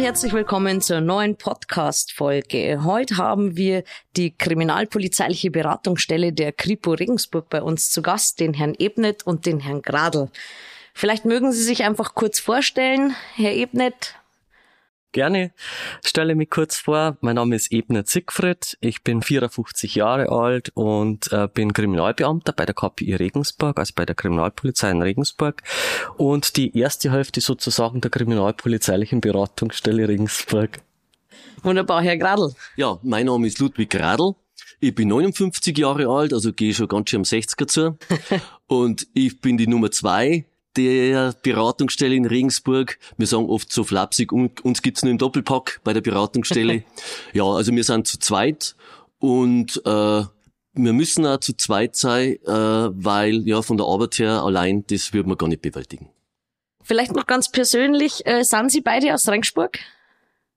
und herzlich willkommen zur neuen Podcast-Folge. Heute haben wir die kriminalpolizeiliche Beratungsstelle der Kripo Regensburg bei uns zu Gast, den Herrn Ebnet und den Herrn Gradl. Vielleicht mögen Sie sich einfach kurz vorstellen. Herr Ebnet, Gerne. Stelle mich kurz vor. Mein Name ist Ebner Siegfried. Ich bin 54 Jahre alt und äh, bin Kriminalbeamter bei der KPI Regensburg, also bei der Kriminalpolizei in Regensburg. Und die erste Hälfte sozusagen der kriminalpolizeilichen Beratungsstelle Regensburg. Wunderbar, Herr Gradl. Ja, mein Name ist Ludwig Gradl. Ich bin 59 Jahre alt, also gehe schon ganz schön am 60er zu. und ich bin die Nummer zwei der Beratungsstelle in Regensburg. Wir sagen oft so flapsig, uns gibt's nur im Doppelpack bei der Beratungsstelle. ja, also wir sind zu zweit und äh, wir müssen auch zu zweit sein, äh, weil ja von der Arbeit her allein, das würde man gar nicht bewältigen. Vielleicht noch ganz persönlich, äh, sind Sie beide aus Regensburg?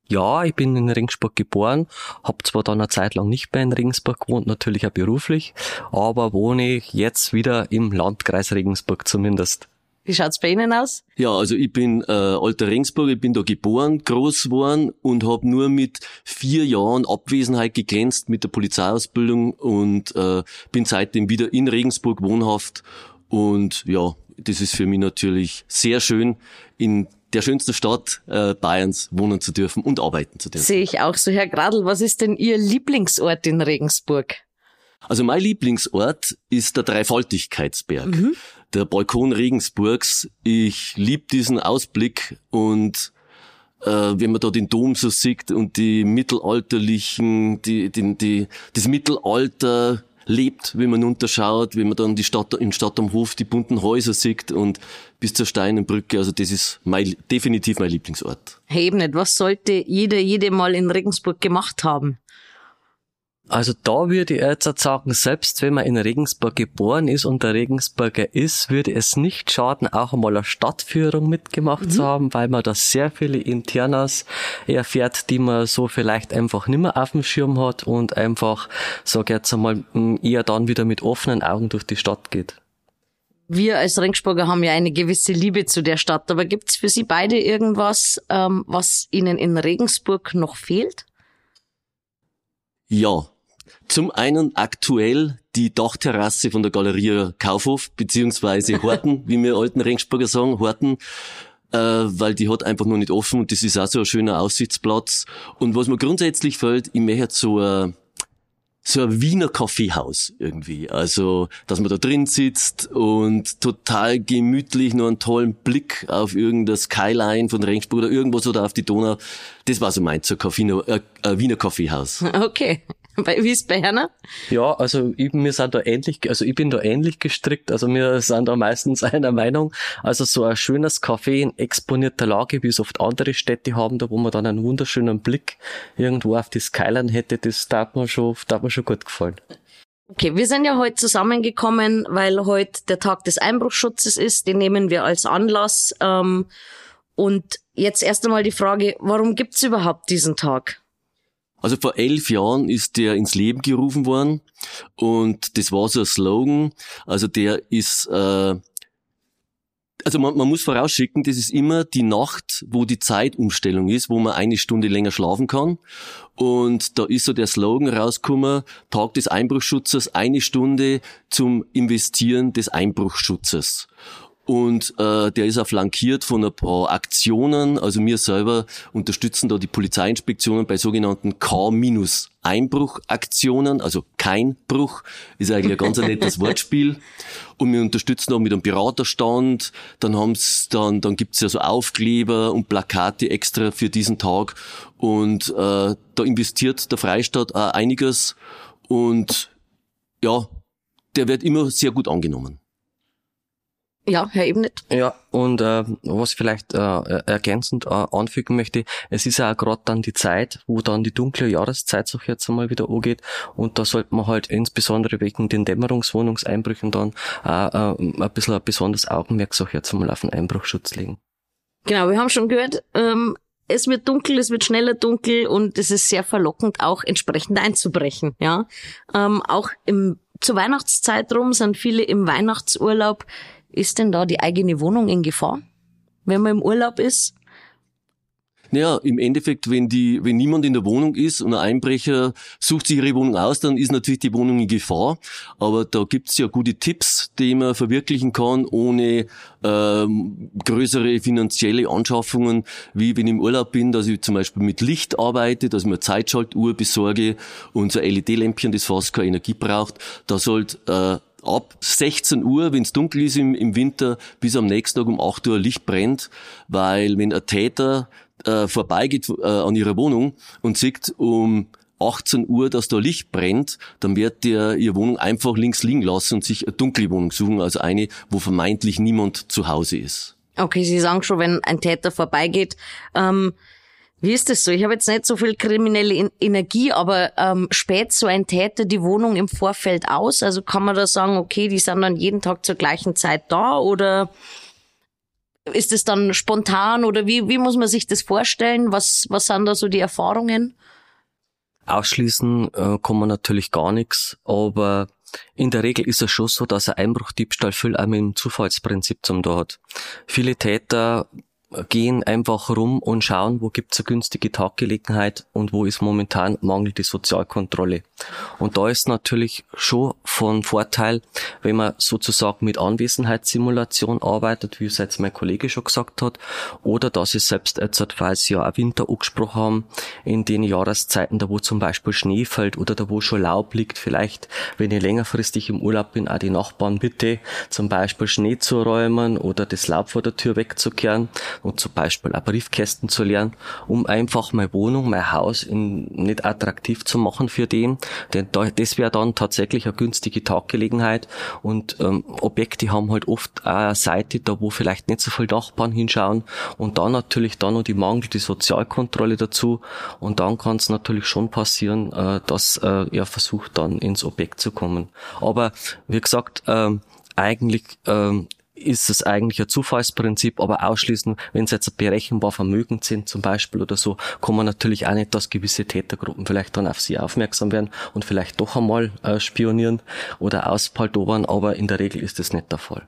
Ja, ich bin in Regensburg geboren, habe zwar dann eine Zeit lang nicht mehr in Regensburg gewohnt, natürlich auch beruflich, aber wohne jetzt wieder im Landkreis Regensburg zumindest. Wie schaut's bei Ihnen aus? Ja, also ich bin äh, alter Regensburg, ich bin da geboren, groß geworden und habe nur mit vier Jahren Abwesenheit geglänzt mit der Polizeiausbildung und äh, bin seitdem wieder in Regensburg wohnhaft und ja, das ist für mich natürlich sehr schön, in der schönsten Stadt äh, Bayerns wohnen zu dürfen und arbeiten zu dürfen. Sehe ich auch so. Herr Gradl, was ist denn Ihr Lieblingsort in Regensburg? Also mein Lieblingsort ist der Dreifaltigkeitsberg. Mhm der Balkon Regensburgs. Ich lieb diesen Ausblick und äh, wenn man da den Dom so sieht und die mittelalterlichen, die, die, die, das Mittelalter lebt, wenn man unterschaut, wenn man dann die Stadt, in Stadt am Hof die bunten Häuser sieht und bis zur Steinenbrücke. Also das ist mein, definitiv mein Lieblingsort. Hey, eben. Was sollte jeder, jede mal in Regensburg gemacht haben? Also da würde ich jetzt sagen, selbst wenn man in Regensburg geboren ist und der Regensburger ist, würde es nicht schaden, auch einmal eine Stadtführung mitgemacht mhm. zu haben, weil man da sehr viele Internas erfährt, die man so vielleicht einfach nicht mehr auf dem Schirm hat und einfach, sag jetzt einmal, eher dann wieder mit offenen Augen durch die Stadt geht. Wir als Regensburger haben ja eine gewisse Liebe zu der Stadt, aber gibt's für Sie beide irgendwas, ähm, was Ihnen in Regensburg noch fehlt? Ja, zum einen aktuell die Dachterrasse von der Galerie Kaufhof, beziehungsweise Horten, wie wir alten Regensburger sagen, Horten, äh, weil die hat einfach noch nicht offen und das ist auch so ein schöner Aussichtsplatz. Und was mir grundsätzlich fällt, ich möchte so ein, so ein Wiener Kaffeehaus irgendwie. Also, dass man da drin sitzt und total gemütlich nur einen tollen Blick auf irgendein Skyline von Regensburg oder irgendwas oder auf die Donau. Das war so mein so Kaffee, äh, ein Wiener Kaffeehaus. Okay. Wie ist bei Herner? Ja, also ich, wir sind da ähnlich, also ich bin da ähnlich gestrickt, also wir sind da meistens einer Meinung. Also so ein schönes Café in exponierter Lage, wie es oft andere Städte haben, da wo man dann einen wunderschönen Blick irgendwo auf die Skyline hätte, das darf mir schon, darf mir schon gut gefallen. Okay, wir sind ja heute zusammengekommen, weil heute der Tag des Einbruchschutzes ist. Den nehmen wir als Anlass. Ähm, und jetzt erst einmal die Frage, warum gibt's überhaupt diesen Tag? Also vor elf Jahren ist der ins Leben gerufen worden und das war so ein Slogan. Also der ist, äh, also man, man muss vorausschicken, das ist immer die Nacht, wo die Zeitumstellung ist, wo man eine Stunde länger schlafen kann. Und da ist so der Slogan rausgekommen, Tag des Einbruchschutzes, eine Stunde zum Investieren des Einbruchschutzes und äh, der ist auch flankiert von ein paar Aktionen. Also wir selber unterstützen da die Polizeiinspektionen bei sogenannten K-Einbruchaktionen, also kein Bruch, ist eigentlich ein ganz nettes Wortspiel. Und wir unterstützen auch mit einem Beraterstand. Dann haben's dann, dann gibt's ja so Aufkleber und Plakate extra für diesen Tag. Und äh, da investiert der Freistaat auch einiges. Und ja, der wird immer sehr gut angenommen. Ja, Herr Ebnet. Ja, und äh, was ich vielleicht äh, ergänzend äh, anfügen möchte, es ist ja auch gerade dann die Zeit, wo dann die dunkle Jahreszeit sich jetzt einmal wieder angeht und da sollte man halt insbesondere wegen den Dämmerungswohnungseinbrüchen dann äh, äh, ein bisschen ein besonderes Augenmerk so jetzt einmal auf den Einbruchschutz legen. Genau, wir haben schon gehört, ähm, es wird dunkel, es wird schneller dunkel und es ist sehr verlockend, auch entsprechend einzubrechen. Ja, ähm, auch im zur Weihnachtszeit rum sind viele im Weihnachtsurlaub. Ist denn da die eigene Wohnung in Gefahr, wenn man im Urlaub ist? Naja, im Endeffekt, wenn die, wenn niemand in der Wohnung ist und ein Einbrecher sucht sich ihre Wohnung aus, dann ist natürlich die Wohnung in Gefahr. Aber da gibt's ja gute Tipps, die man verwirklichen kann, ohne ähm, größere finanzielle Anschaffungen, wie wenn ich im Urlaub bin, dass ich zum Beispiel mit Licht arbeite, dass ich mir Zeitschaltuhr besorge und so LED-Lämpchen, das fast keine Energie braucht. Da sollte äh, ab 16 Uhr, wenn es dunkel ist im, im Winter, bis am nächsten Tag um 8 Uhr Licht brennt, weil wenn ein Täter äh, vorbeigeht äh, an ihrer Wohnung und sieht um 18 Uhr, dass da Licht brennt, dann wird der ihre Wohnung einfach links liegen lassen und sich eine dunkle Wohnung suchen, also eine, wo vermeintlich niemand zu Hause ist. Okay, Sie sagen schon, wenn ein Täter vorbeigeht, ähm, wie ist das so? Ich habe jetzt nicht so viel kriminelle Energie, aber ähm, späht so ein Täter die Wohnung im Vorfeld aus? Also kann man da sagen, okay, die sind dann jeden Tag zur gleichen Zeit da oder ist es dann spontan oder wie, wie muss man sich das vorstellen? Was, was sind da so die Erfahrungen? Ausschließen äh, kann man natürlich gar nichts, aber in der Regel ist es schon so, dass ein Einbruchdiebstahl viel auch mit dem Zufallsprinzip zum da hat. Viele Täter gehen einfach rum und schauen, wo gibt's eine günstige Taggelegenheit und wo ist momentan mangelnde Sozialkontrolle. Und da ist natürlich schon von Vorteil, wenn man sozusagen mit Anwesenheitssimulation arbeitet, wie es jetzt mein Kollege schon gesagt hat, oder dass ich selbst jetzt, weil sie ja auch Winter angesprochen haben, in den Jahreszeiten, da wo zum Beispiel Schnee fällt oder da wo schon Laub liegt, vielleicht, wenn ich längerfristig im Urlaub bin, auch die Nachbarn bitte zum Beispiel Schnee zu räumen oder das Laub vor der Tür wegzukehren und zum Beispiel auch Briefkästen zu lernen, um einfach meine Wohnung, mein Haus in, nicht attraktiv zu machen für den. Denn da, das wäre dann tatsächlich eine günstige Taggelegenheit und ähm, Objekte haben halt oft auch eine Seite, da wo vielleicht nicht so viele Nachbarn hinschauen und dann natürlich dann noch die mangelnde Sozialkontrolle dazu und dann kann es natürlich schon passieren, äh, dass äh, er versucht dann ins Objekt zu kommen. Aber wie gesagt, ähm, eigentlich ähm, ist es eigentlich ein Zufallsprinzip, aber ausschließen, wenn es jetzt berechenbar vermögend sind zum Beispiel oder so, kann man natürlich auch nicht, dass gewisse Tätergruppen vielleicht dann auf sie aufmerksam werden und vielleicht doch einmal äh, spionieren oder auspaldobern, aber in der Regel ist das nicht der Fall.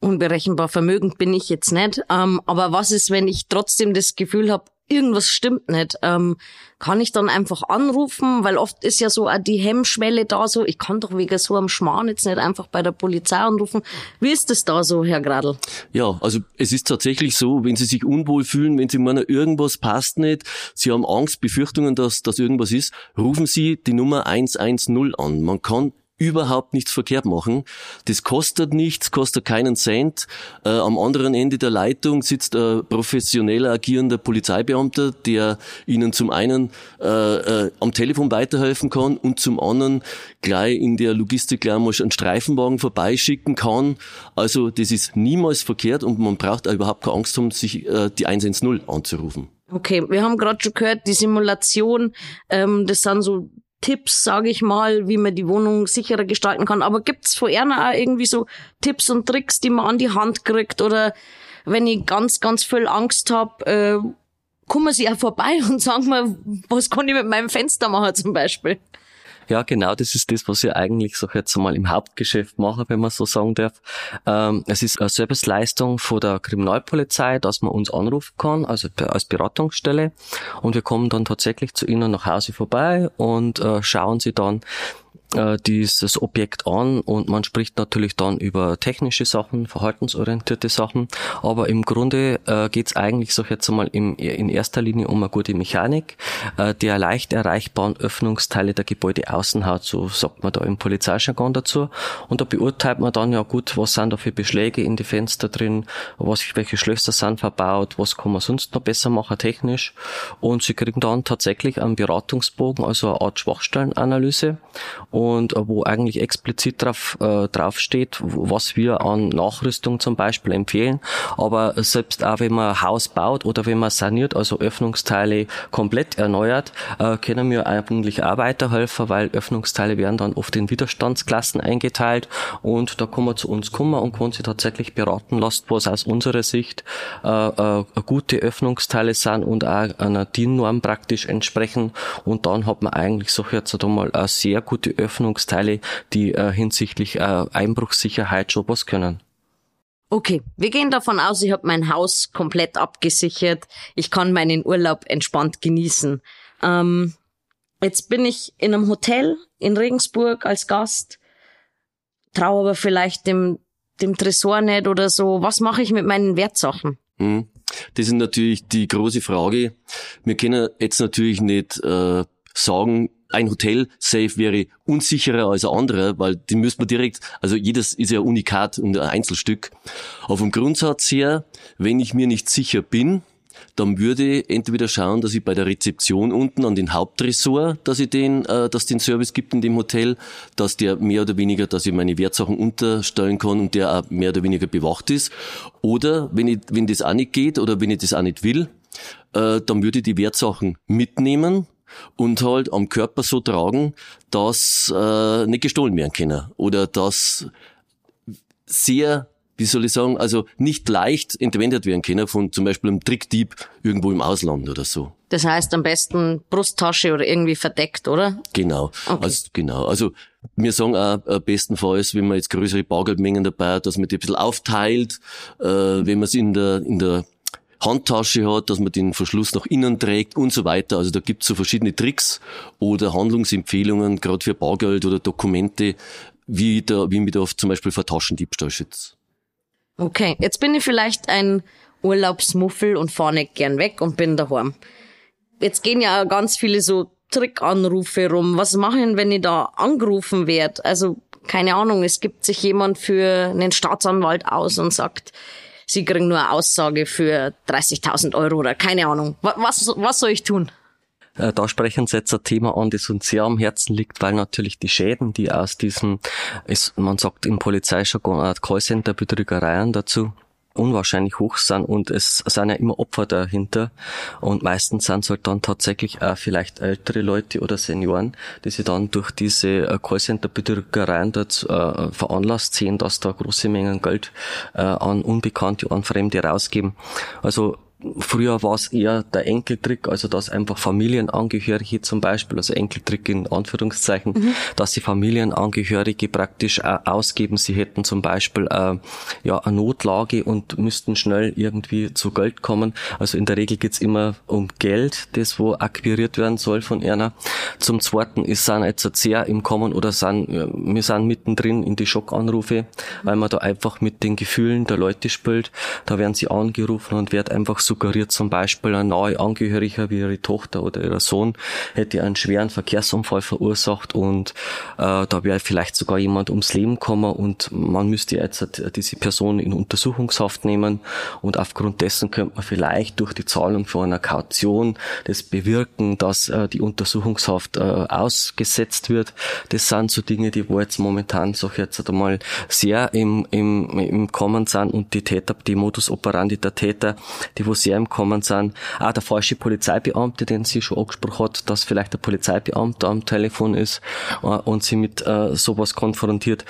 Unberechenbar vermögend bin ich jetzt nicht, ähm, aber was ist, wenn ich trotzdem das Gefühl habe, irgendwas stimmt nicht, ähm, kann ich dann einfach anrufen, weil oft ist ja so auch die Hemmschwelle da so, ich kann doch wegen so einem Schmarrn jetzt nicht einfach bei der Polizei anrufen. Wie ist das da so, Herr Gradl? Ja, also es ist tatsächlich so, wenn Sie sich unwohl fühlen, wenn Sie meinen, irgendwas passt nicht, Sie haben Angst, Befürchtungen, dass, dass irgendwas ist, rufen Sie die Nummer 110 an. Man kann überhaupt nichts verkehrt machen. Das kostet nichts, kostet keinen Cent. Äh, am anderen Ende der Leitung sitzt ein professionell agierender Polizeibeamter, der Ihnen zum einen äh, äh, am Telefon weiterhelfen kann und zum anderen gleich in der Logistik gleich einen Streifenwagen vorbeischicken kann. Also das ist niemals verkehrt und man braucht auch überhaupt keine Angst haben, sich äh, die 110 anzurufen. Okay, wir haben gerade schon gehört, die Simulation, ähm, das sind so Tipps, sage ich mal, wie man die Wohnung sicherer gestalten kann. Aber gibt's von Erna auch irgendwie so Tipps und Tricks, die man an die Hand kriegt? Oder wenn ich ganz, ganz viel Angst hab, äh, kommen sie ja vorbei und sagen mir, was kann ich mit meinem Fenster machen zum Beispiel? Ja, genau, das ist das, was ich eigentlich so jetzt mal im Hauptgeschäft mache, wenn man so sagen darf. Ähm, es ist eine Serviceleistung von der Kriminalpolizei, dass man uns anrufen kann, also als Beratungsstelle. Und wir kommen dann tatsächlich zu Ihnen nach Hause vorbei und äh, schauen Sie dann äh, dieses Objekt an und man spricht natürlich dann über technische Sachen, verhaltensorientierte Sachen, aber im Grunde äh, geht es eigentlich so jetzt einmal im, in erster Linie um eine gute Mechanik äh, der leicht erreichbaren Öffnungsteile der Gebäude Außenhaut, so sagt man da im Polizeijargon dazu. Und da beurteilt man dann ja gut, was sind da für Beschläge in die Fenster drin, was, welche Schlösser sind verbaut, was kann man sonst noch besser machen technisch. Und sie kriegen dann tatsächlich einen Beratungsbogen, also eine Art Schwachstellenanalyse äh, wo eigentlich explizit drauf, äh, drauf steht, was wir an Nachrüstung zum Beispiel empfehlen. Aber selbst auch wenn man ein Haus baut oder wenn man saniert, also Öffnungsteile komplett erneuert, äh, können wir eigentlich auch weiterhelfen, weil Öffnungsteile werden dann oft in Widerstandsklassen eingeteilt und da kann man zu uns kommen und kann sich tatsächlich beraten lassen, was aus unserer Sicht äh, äh, gute Öffnungsteile sind und auch einer DIN-Norm praktisch entsprechen und dann hat man eigentlich so jetzt einmal eine sehr gute Öffnungsteile, die äh, hinsichtlich äh, Einbruchssicherheit schon was können. Okay, wir gehen davon aus, ich habe mein Haus komplett abgesichert. Ich kann meinen Urlaub entspannt genießen. Ähm, jetzt bin ich in einem Hotel in Regensburg als Gast, traue aber vielleicht dem, dem Tresor nicht oder so. Was mache ich mit meinen Wertsachen? Hm. Das ist natürlich die große Frage. Wir können jetzt natürlich nicht äh, sagen, ein Hotel-Safe wäre unsicherer als ein anderer, weil die müsste man direkt, also jedes ist ja unikat und ein Einzelstück. Aber vom Grundsatz her, wenn ich mir nicht sicher bin, dann würde ich entweder schauen, dass ich bei der Rezeption unten an den Hauptressort, dass ich den, äh, dass den Service gibt in dem Hotel, dass der mehr oder weniger, dass ich meine Wertsachen unterstellen kann und der auch mehr oder weniger bewacht ist. Oder wenn ich, wenn das auch nicht geht oder wenn ich das auch nicht will, äh, dann würde ich die Wertsachen mitnehmen und halt am Körper so tragen, dass äh, nicht gestohlen werden können oder dass sehr wie soll ich sagen, also nicht leicht entwendet werden können von zum Beispiel einem Trickdieb irgendwo im Ausland oder so. Das heißt am besten Brusttasche oder irgendwie verdeckt, oder? Genau. Okay. Also, genau. Also wir sagen auch äh, bestenfalls, wenn man jetzt größere Bargeldmengen dabei hat, dass man die ein bisschen aufteilt, äh, wenn man es in der, in der Handtasche hat, dass man den Verschluss nach innen trägt und so weiter. Also da gibt's so verschiedene Tricks oder Handlungsempfehlungen, gerade für Bargeld oder Dokumente, wie, da, wie man da zum Beispiel vor Taschendiebstahl schützt. Okay, jetzt bin ich vielleicht ein Urlaubsmuffel und fahre nicht gern weg und bin daheim. Jetzt gehen ja ganz viele so Trickanrufe rum. Was machen, wenn ich da angerufen werde? Also, keine Ahnung, es gibt sich jemand für einen Staatsanwalt aus und sagt, sie kriegen nur eine Aussage für 30.000 Euro oder keine Ahnung. Was, was soll ich tun? Äh, da sprechen Sie jetzt ein Thema an, das uns sehr am Herzen liegt, weil natürlich die Schäden, die aus diesen, man sagt im Polizeijargon, äh, Callcenter-Betrügereien dazu, unwahrscheinlich hoch sind und es sind ja immer Opfer dahinter und meistens sind es halt dann tatsächlich auch vielleicht ältere Leute oder Senioren, die sich dann durch diese äh, Callcenter-Betrügereien dazu äh, veranlasst sehen, dass da große Mengen Geld äh, an Unbekannte, an Fremde rausgeben. Also Früher war es eher der Enkeltrick, also dass einfach Familienangehörige zum Beispiel, also Enkeltrick in Anführungszeichen, mhm. dass die Familienangehörige praktisch äh, ausgeben, sie hätten zum Beispiel äh, ja eine Notlage und müssten schnell irgendwie zu Geld kommen. Also in der Regel geht's immer um Geld, das wo akquiriert werden soll von einer. Zum Zweiten ist sind jetzt sehr im Kommen oder sind wir sind mittendrin in die Schockanrufe, weil man da einfach mit den Gefühlen der Leute spielt. Da werden sie angerufen und wird einfach suggeriert zum Beispiel ein nahe Angehöriger wie ihre Tochter oder ihr Sohn hätte einen schweren Verkehrsunfall verursacht und äh, da wäre vielleicht sogar jemand ums Leben gekommen und man müsste jetzt diese Person in Untersuchungshaft nehmen und aufgrund dessen könnte man vielleicht durch die Zahlung von einer Kaution das bewirken, dass äh, die Untersuchungshaft äh, ausgesetzt wird. Das sind so Dinge, die wo jetzt momentan so jetzt einmal sehr im, im, im Kommen sind und die Täter, die Modus operandi der Täter, die wo sehr im Kommen sind. Auch der falsche Polizeibeamte, den sie schon angesprochen hat, dass vielleicht der Polizeibeamte am Telefon ist äh, und sie mit äh, sowas konfrontiert.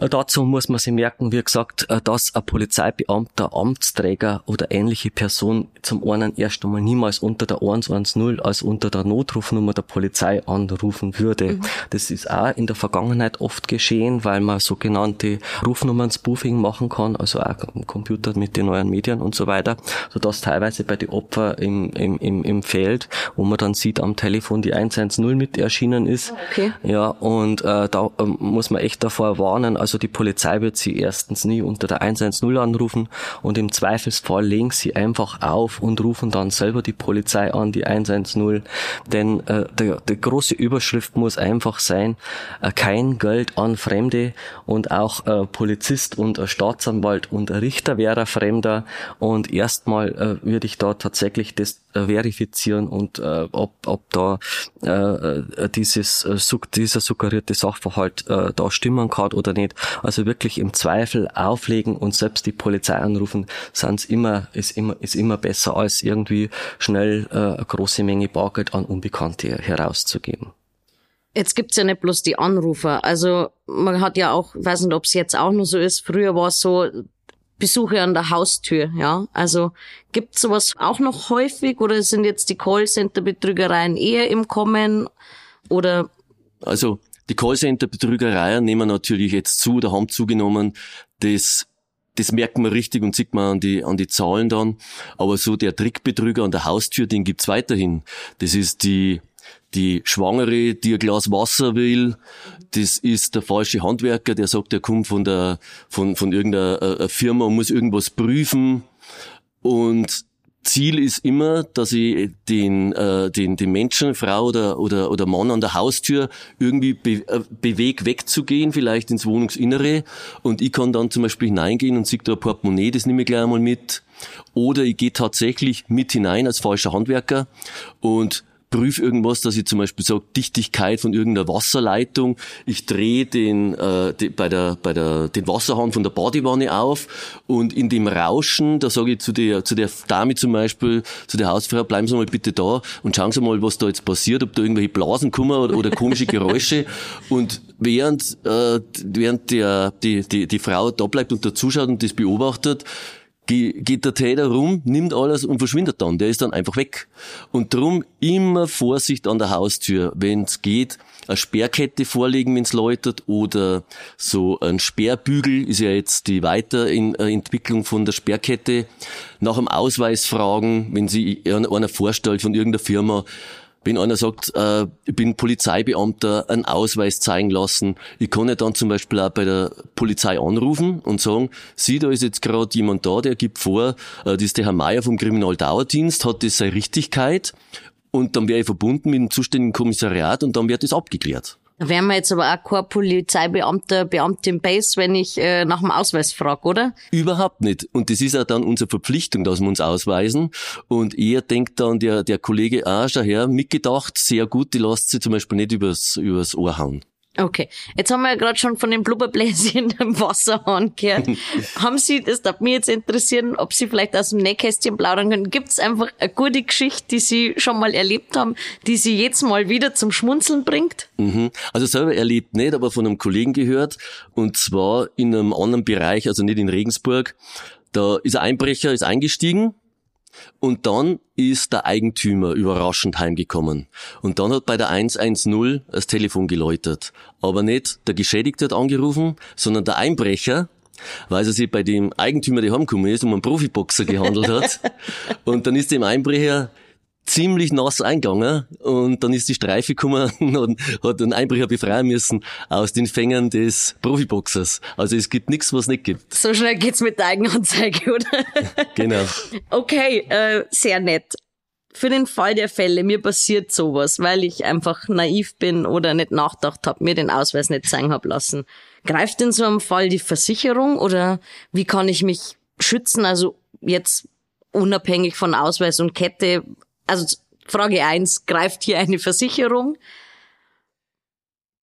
Dazu muss man sich merken, wie gesagt, äh, dass ein Polizeibeamter, Amtsträger oder ähnliche Person zum einen erst einmal niemals unter der 110 als unter der Notrufnummer der Polizei anrufen würde. Mhm. Das ist auch in der Vergangenheit oft geschehen, weil man sogenannte Rufnummern-Spoofing machen kann, also auch am Computer mit den neuen Medien und so weiter, sodass teilweise bei den Opfern im, im, im, im Feld, wo man dann sieht am Telefon die 110 mit erschienen ist. Okay. Ja, und äh, da äh, muss man echt davor warnen, also die Polizei wird sie erstens nie unter der 110 anrufen und im Zweifelsfall legen sie einfach auf und rufen dann selber die Polizei an, die 110. Denn äh, der, die große Überschrift muss einfach sein, äh, kein Geld an Fremde und auch äh, Polizist und äh, Staatsanwalt und Richter wäre Fremder und erstmal äh, würde ich da tatsächlich das äh, verifizieren und äh, ob, ob da äh, äh dieses, äh, dieser suggerierte Sachverhalt äh, da stimmen kann oder nicht. Also wirklich im Zweifel auflegen und selbst die Polizei anrufen, sind's immer, ist immer, ist immer besser als irgendwie schnell äh, eine große Menge Bargeld an Unbekannte herauszugeben. Jetzt gibt's ja nicht bloß die Anrufer. Also man hat ja auch, weiß nicht, ob es jetzt auch nur so ist, früher war es so, Besuche an der Haustür, ja. Also gibt's sowas auch noch häufig oder sind jetzt die Callcenter-Betrügereien eher im Kommen oder? Also die Callcenter-Betrügereien nehmen natürlich jetzt zu oder haben zugenommen. Das das merkt man richtig und sieht man an die, an die Zahlen dann. Aber so der Trickbetrüger an der Haustür, den gibt's weiterhin. Das ist die, die Schwangere, die ein Glas Wasser will. Das ist der falsche Handwerker, der sagt, er kommt von der, von, von irgendeiner äh, Firma und muss irgendwas prüfen. Und Ziel ist immer, dass ich den, äh, den, den Menschen, Frau oder, oder, oder Mann an der Haustür irgendwie be, äh, bewegt wegzugehen, vielleicht ins Wohnungsinnere. Und ich kann dann zum Beispiel hineingehen und sehe da ein Portemonnaie, das nehme ich gleich einmal mit. Oder ich gehe tatsächlich mit hinein als falscher Handwerker und prüfe irgendwas, dass ich zum Beispiel sage, Dichtigkeit von irgendeiner Wasserleitung. Ich drehe den, äh, die, bei der, bei der, den Wasserhahn von der Badewanne auf und in dem Rauschen, da sage ich zu der, zu der Dame zum Beispiel, zu der Hausfrau, bleiben Sie mal bitte da und schauen Sie mal, was da jetzt passiert, ob da irgendwelche Blasen kommen oder, oder komische Geräusche. und während, äh, während der, die, die, die Frau da bleibt und da zuschaut und das beobachtet, geht der Täter rum, nimmt alles und verschwindet dann. Der ist dann einfach weg. Und drum immer Vorsicht an der Haustür, wenn es geht, eine Sperrkette vorlegen, wenn es läutet, oder so ein Sperrbügel ist ja jetzt die Weiterentwicklung von der Sperrkette. Nach dem Ausweis fragen, wenn sie einer vorstellt von irgendeiner Firma, wenn einer sagt, äh, ich bin Polizeibeamter, einen Ausweis zeigen lassen, ich kann ja dann zum Beispiel auch bei der Polizei anrufen und sagen, Sie, da ist jetzt gerade jemand da, der gibt vor, äh, das ist der Herr Meier vom Kriminaldauerdienst, hat das seine Richtigkeit und dann wäre ich verbunden mit dem zuständigen Kommissariat und dann wird das abgeklärt. Da wären wir jetzt aber auch kein Polizeibeamter, Beamtin Base, wenn ich äh, nach dem Ausweis frage, oder? Überhaupt nicht. Und das ist auch dann unsere Verpflichtung, dass wir uns ausweisen. Und er denkt dann, der, der Kollege, ah, schau her, mitgedacht, sehr gut, die lässt sich zum Beispiel nicht übers, übers Ohr hauen. Okay, jetzt haben wir ja gerade schon von den Blubberbläschen im Wasserhahn gehört. haben Sie, das darf mich jetzt interessieren, ob Sie vielleicht aus dem Nähkästchen plaudern können. Gibt es einfach eine gute Geschichte, die Sie schon mal erlebt haben, die Sie jetzt mal wieder zum Schmunzeln bringt? Mhm. Also selber erlebt nicht, aber von einem Kollegen gehört. Und zwar in einem anderen Bereich, also nicht in Regensburg. Da ist ein Einbrecher, ist eingestiegen und dann ist der Eigentümer überraschend heimgekommen. Und dann hat bei der 110 das Telefon geläutet. Aber nicht der Geschädigte hat angerufen, sondern der Einbrecher, weil es sich bei dem Eigentümer, der heimgekommen ist, um einen Profiboxer gehandelt hat. und dann ist dem Einbrecher ziemlich nass eingegangen und dann ist die Streife gekommen und hat den Einbrecher befreien müssen aus den Fängern des Profiboxers. Also es gibt nichts, was nicht gibt. So schnell geht's mit der Eigenanzeige, oder? genau. Okay, äh, sehr nett. Für den Fall der Fälle, mir passiert sowas, weil ich einfach naiv bin oder nicht nachgedacht habe, mir den Ausweis nicht zeigen hab lassen. Greift in so einem Fall die Versicherung oder wie kann ich mich schützen? Also jetzt unabhängig von Ausweis und Kette, also Frage eins, greift hier eine Versicherung?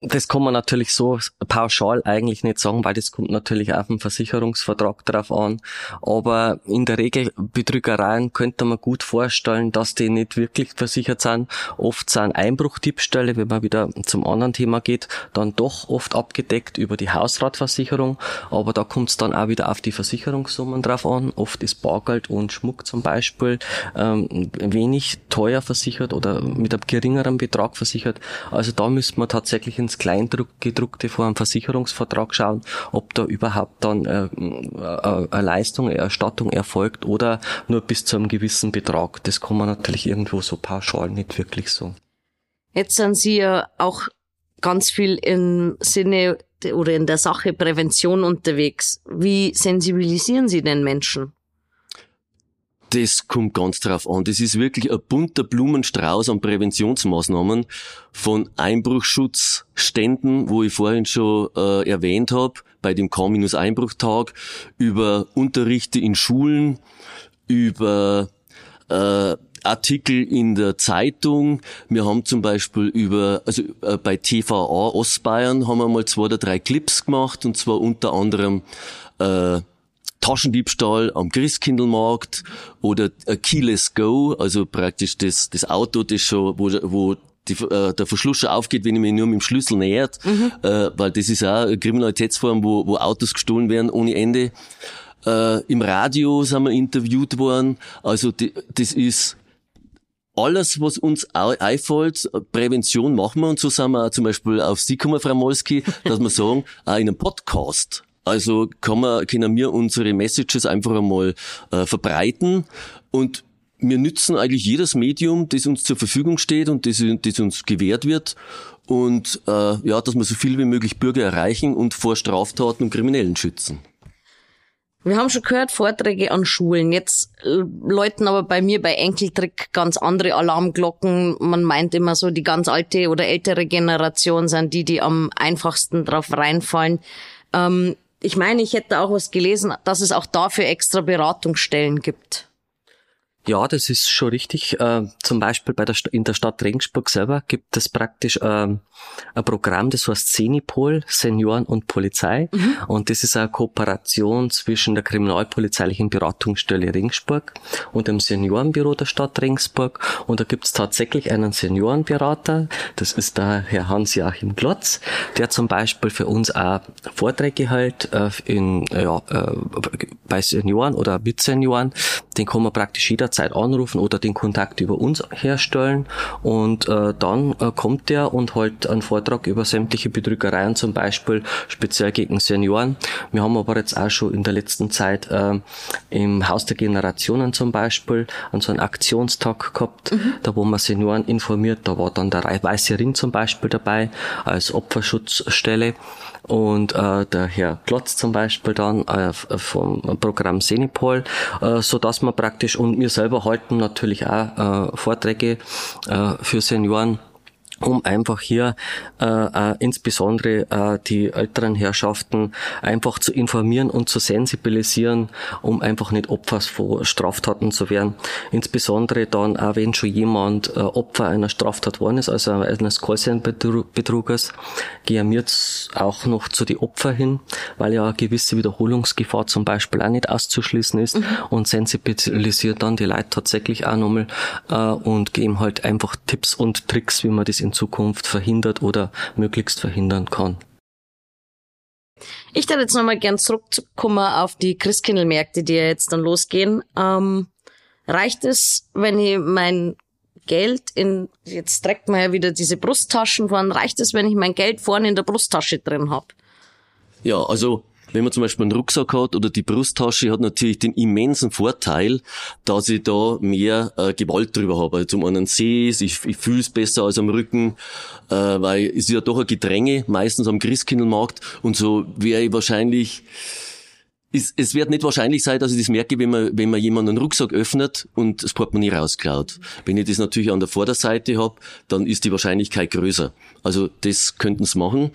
Das kann man natürlich so pauschal eigentlich nicht sagen, weil das kommt natürlich auf den Versicherungsvertrag drauf an. Aber in der Regel Betrügereien könnte man gut vorstellen, dass die nicht wirklich versichert sind. Oft sind Einbruchdiebstähle, wenn man wieder zum anderen Thema geht, dann doch oft abgedeckt über die Hausratversicherung. Aber da kommt es dann auch wieder auf die Versicherungssummen drauf an. Oft ist Bargeld und Schmuck zum Beispiel ähm, wenig teuer versichert oder mit einem geringeren Betrag versichert. Also da müsste man tatsächlich ins Kleingedruckte vor einem Versicherungsvertrag schauen, ob da überhaupt dann äh, äh, eine Leistung, eine Erstattung erfolgt oder nur bis zu einem gewissen Betrag. Das kann man natürlich irgendwo so pauschal nicht wirklich so. Jetzt sind Sie ja auch ganz viel im Sinne oder in der Sache Prävention unterwegs. Wie sensibilisieren Sie den Menschen? Das kommt ganz drauf an. Das ist wirklich ein bunter Blumenstrauß an Präventionsmaßnahmen von Einbruchschutzständen, wo ich vorhin schon äh, erwähnt habe, bei dem K-Einbruchtag, über Unterrichte in Schulen, über äh, Artikel in der Zeitung. Wir haben zum Beispiel über, also äh, bei TVA Ostbayern haben wir mal zwei oder drei Clips gemacht und zwar unter anderem äh, Taschendiebstahl am Christkindlmarkt oder Keyless Go, also praktisch das, das Auto, das schon, wo, wo die, äh, der Verschluss schon aufgeht, wenn ich mich nur mit dem Schlüssel nähert, mhm. äh, weil das ist auch eine Kriminalitätsform, wo, wo Autos gestohlen werden ohne Ende. Äh, Im Radio sind wir interviewt worden, also die, das ist alles, was uns einfällt, Prävention machen wir und so sind wir auch zum Beispiel auf Sie gekommen, Frau Molski, dass wir sagen, auch in einem Podcast Also kann man, können wir unsere Messages einfach einmal äh, verbreiten und wir nützen eigentlich jedes Medium, das uns zur Verfügung steht und das, das uns gewährt wird und äh, ja, dass wir so viel wie möglich Bürger erreichen und vor Straftaten und Kriminellen schützen. Wir haben schon gehört, Vorträge an Schulen. Jetzt äh, läuten aber bei mir bei Enkeltrick ganz andere Alarmglocken. Man meint immer so, die ganz alte oder ältere Generation sind die, die am einfachsten drauf reinfallen. Ähm, ich meine, ich hätte auch was gelesen, dass es auch dafür extra Beratungsstellen gibt. Ja, das ist schon richtig. Äh, zum Beispiel bei der in der Stadt Regensburg selber gibt es praktisch ähm, ein Programm, das heißt Senipol, Senioren und Polizei. Mhm. Und das ist eine Kooperation zwischen der kriminalpolizeilichen Beratungsstelle Regensburg und dem Seniorenbüro der Stadt Regensburg. Und da gibt es tatsächlich einen Seniorenberater, das ist der Herr Hans-Joachim Glotz, der zum Beispiel für uns auch Vorträge hält äh, in, ja, äh, bei Senioren oder mit Senioren. Den kann man praktisch jederzeit anrufen oder den Kontakt über uns herstellen und äh, dann äh, kommt der und hält einen Vortrag über sämtliche Betrügereien, zum Beispiel speziell gegen Senioren. Wir haben aber jetzt auch schon in der letzten Zeit äh, im Haus der Generationen zum Beispiel an so einen Aktionstag gehabt, mhm. da wo man Senioren informiert, da war dann der Weiße Ring zum Beispiel dabei als Opferschutzstelle und äh, der Herr Klotz zum Beispiel dann äh, vom Programm Senipol, äh, so dass man praktisch und wir selber halten natürlich auch äh, Vorträge äh, für Senioren um einfach hier äh, äh, insbesondere äh, die älteren Herrschaften einfach zu informieren und zu sensibilisieren, um einfach nicht Opfer von Straftaten zu werden. Insbesondere dann auch, wenn schon jemand äh, Opfer einer Straftat worden ist, also eines Callcenter-Betruges, gehen wir jetzt auch noch zu den Opfern hin, weil ja eine gewisse Wiederholungsgefahr zum Beispiel auch nicht auszuschließen ist mhm. und sensibilisiert dann die Leute tatsächlich auch nochmal äh, und geben halt einfach Tipps und Tricks, wie man das in Zukunft verhindert oder möglichst verhindern kann. Ich würde jetzt nochmal gern zurückkommen auf die Christkindlmärkte, die ja jetzt dann losgehen. Ähm, reicht es, wenn ich mein Geld in, jetzt trägt man ja wieder diese Brusttaschen vor, reicht es, wenn ich mein Geld vorne in der Brusttasche drin habe? Ja, also wenn man zum Beispiel einen Rucksack hat oder die Brusttasche, hat natürlich den immensen Vorteil, dass ich da mehr äh, Gewalt drüber habe. Also zum einen sehe ich ich, ich fühle es besser als am Rücken, äh, weil es ist ja doch ein Gedränge, meistens am Christkindlmarkt und so wäre ich wahrscheinlich es, es wird nicht wahrscheinlich sein, dass ich das merke, wenn man, wenn man jemanden einen Rucksack öffnet und das Portemonnaie rausklaut. Wenn ich das natürlich an der Vorderseite habe, dann ist die Wahrscheinlichkeit größer. Also das könnten sie machen.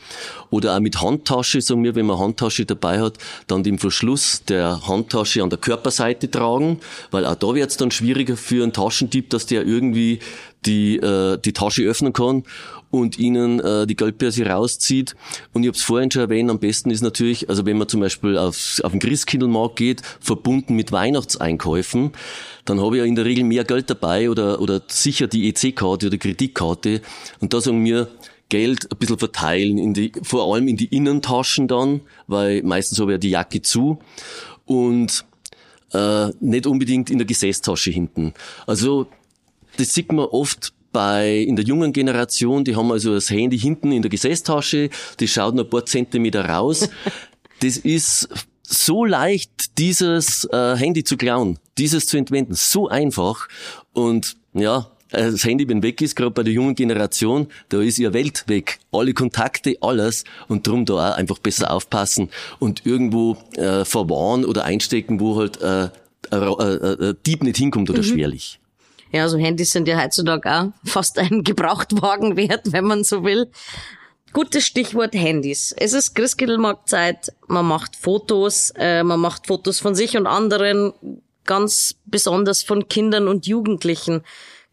Oder auch mit Handtasche, sagen wir, wenn man Handtasche dabei hat, dann den Verschluss der Handtasche an der Körperseite tragen, weil auch da wird es dann schwieriger für einen Taschendieb, dass der irgendwie die, äh, die Tasche öffnen kann und ihnen äh, die Geldbörse rauszieht. Und ich habe es vorhin schon erwähnt, am besten ist natürlich, also wenn man zum Beispiel auf, auf den Christkindlmarkt geht, verbunden mit Weihnachtseinkäufen, dann habe ich ja in der Regel mehr Geld dabei oder, oder sicher die EC-Karte oder Kreditkarte. Und da sagen wir, Geld ein bisschen verteilen, in die, vor allem in die Innentaschen dann, weil meistens habe ich ja die Jacke zu und äh, nicht unbedingt in der Gesäßtasche hinten. Also das sieht man oft bei, in der jungen Generation, die haben also das Handy hinten in der Gesäßtasche, die schaut ein paar Zentimeter raus. Das ist so leicht, dieses äh, Handy zu klauen, dieses zu entwenden, so einfach. Und ja, das Handy, wenn weg ist, gerade bei der jungen Generation, da ist ihr Welt weg. Alle Kontakte, alles. Und drum da auch einfach besser aufpassen und irgendwo äh, verwahren oder einstecken, wo halt äh, äh, äh, Dieb nicht hinkommt oder mhm. schwerlich. Ja, so Handys sind ja heutzutage auch fast ein Gebrauchtwagen wert, wenn man so will. Gutes Stichwort Handys. Es ist Christkindlmarktzeit, man macht Fotos, äh, man macht Fotos von sich und anderen, ganz besonders von Kindern und Jugendlichen.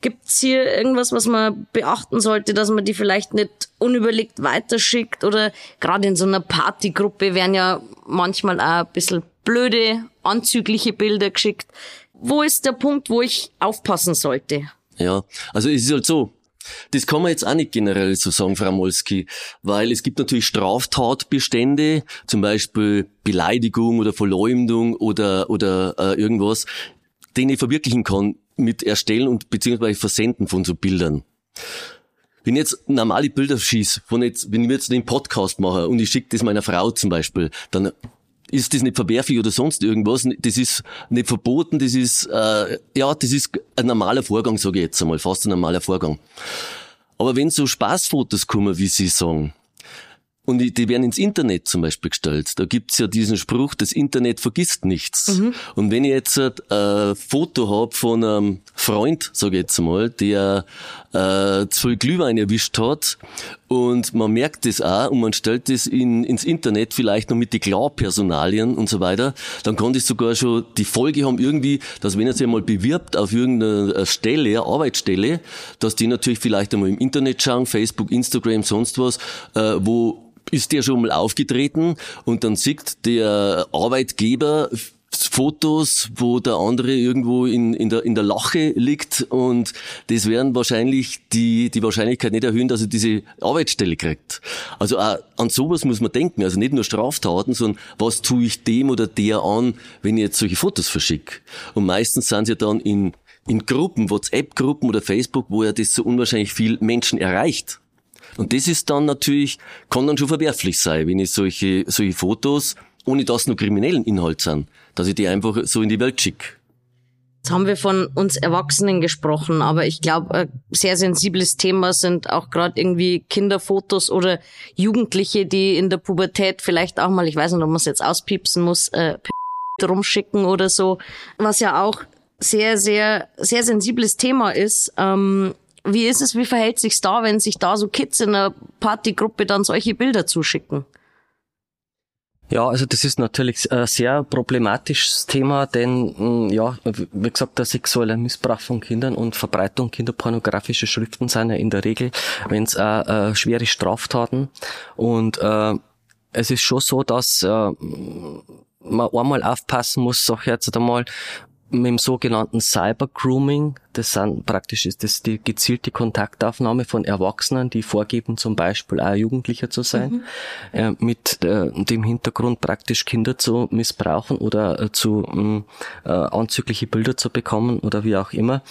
Gibt's hier irgendwas, was man beachten sollte, dass man die vielleicht nicht unüberlegt weiterschickt? Oder gerade in so einer Partygruppe werden ja manchmal auch ein bisschen blöde, anzügliche Bilder geschickt wo ist der Punkt, wo ich aufpassen sollte? Ja, also es ist halt so, das kann man jetzt auch nicht generell so sagen, Frau Molski, weil es gibt natürlich Straftatbestände, zum Beispiel Beleidigung oder Verleumdung oder, oder äh, irgendwas, den ich verwirklichen kann mit Erstellen und beziehungsweise Versenden von so Bildern. Wenn ich jetzt normale Bilder schieße, von jetzt, wenn ich jetzt den Podcast mache und ich schicke das meiner Frau zum Beispiel, dann ist das nicht verwerflich oder sonst irgendwas. Das ist nicht verboten, das ist, äh, ja, das ist ein normaler Vorgang, sage ich jetzt einmal, fast ein normaler Vorgang. Aber wenn so Spaßfotos kommen, wie Sie sagen, und die werden ins Internet zum Beispiel gestellt. Da gibt's ja diesen Spruch, das Internet vergisst nichts. Mhm. Und wenn ich jetzt ein äh, Foto hab von einem Freund, sage ich jetzt mal, der äh, zu viel Glühwein erwischt hat und man merkt das auch und man stellt das in, ins Internet vielleicht noch mit die Klarpersonalien und so weiter, dann kann das sogar schon die Folge haben irgendwie, dass wenn er sich einmal bewirbt auf irgendeine Stelle, Arbeitsstelle, dass die natürlich vielleicht einmal im Internet schauen, Facebook, Instagram, sonst was, äh, wo ist der schon mal aufgetreten und dann sieht der Arbeitgeber Fotos, wo der andere irgendwo in, in, der, in der Lache liegt und das werden wahrscheinlich die, die Wahrscheinlichkeit nicht erhöhen, dass er diese Arbeitsstelle kriegt. Also auch an sowas muss man denken, also nicht nur Straftaten, sondern was tue ich dem oder der an, wenn ich jetzt solche Fotos verschicke. Und meistens sind sie dann in, in Gruppen, WhatsApp-Gruppen oder Facebook, wo ja das so unwahrscheinlich viel Menschen erreicht. Und das ist dann natürlich, kann dann schon verwerflich sein, wenn ich solche, solche Fotos, ohne dass nur kriminellen Inhalt sind, dass ich die einfach so in die Welt schicke. Jetzt haben wir von uns Erwachsenen gesprochen, aber ich glaube, ein sehr sensibles Thema sind auch gerade irgendwie Kinderfotos oder Jugendliche, die in der Pubertät vielleicht auch mal, ich weiß nicht, ob man es jetzt auspiepsen muss, äh, rumschicken oder so, was ja auch sehr, sehr, sehr sensibles Thema ist. Ähm, wie ist es, wie verhält sich's da, wenn sich da so Kids in einer Partygruppe dann solche Bilder zuschicken? Ja, also das ist natürlich ein sehr problematisches Thema, denn mm, ja, wie gesagt, der sexuelle Missbrauch von Kindern und Verbreitung kinderpornografischer Schriften sind ja in der Regel, wenn es äh, äh, schwere Straftaten und äh, es ist schon so, dass äh, man einmal aufpassen muss, sag ich jetzt einmal, mit dem sogenannten Cyber Grooming, das sind praktisch ist das die gezielte Kontaktaufnahme von Erwachsenen, die vorgeben, zum Beispiel auch Jugendlicher zu sein, mhm. äh, mit äh, dem Hintergrund praktisch Kinder zu missbrauchen oder äh, zu mm, äh, anzügliche Bilder zu bekommen oder wie auch immer.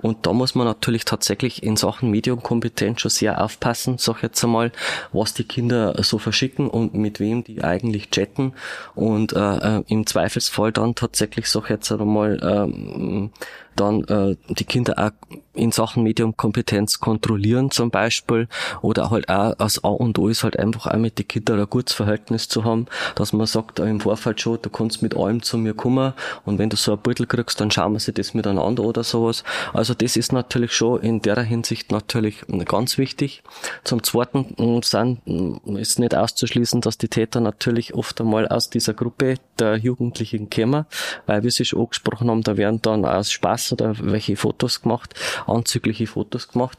Und da muss man natürlich tatsächlich in Sachen Medienkompetenz schon sehr aufpassen, sag ich jetzt einmal, was die Kinder so verschicken und mit wem die eigentlich chatten und äh, äh im Zweifelsfall dann tatsächlich, sag ich jetzt einmal, äh, dann äh, die Kinder auch in Sachen Mediumkompetenz kontrollieren zum Beispiel oder halt auch als A und O ist halt einfach auch mit den Kindern ein gutes Verhältnis zu haben, dass man sagt im Vorfeld schon, du kannst mit allem zu mir kommen und wenn du so ein Beutel kriegst, dann schauen wir sich das miteinander oder sowas. Also das ist natürlich schon in der Hinsicht natürlich ganz wichtig. Zum Zweiten hm, sind, hm, ist nicht auszuschließen, dass die Täter natürlich oft einmal aus dieser Gruppe der Jugendlichen kommen, weil wir sie schon angesprochen haben, da werden dann aus Spaß oder welche Fotos gemacht, anzügliche Fotos gemacht.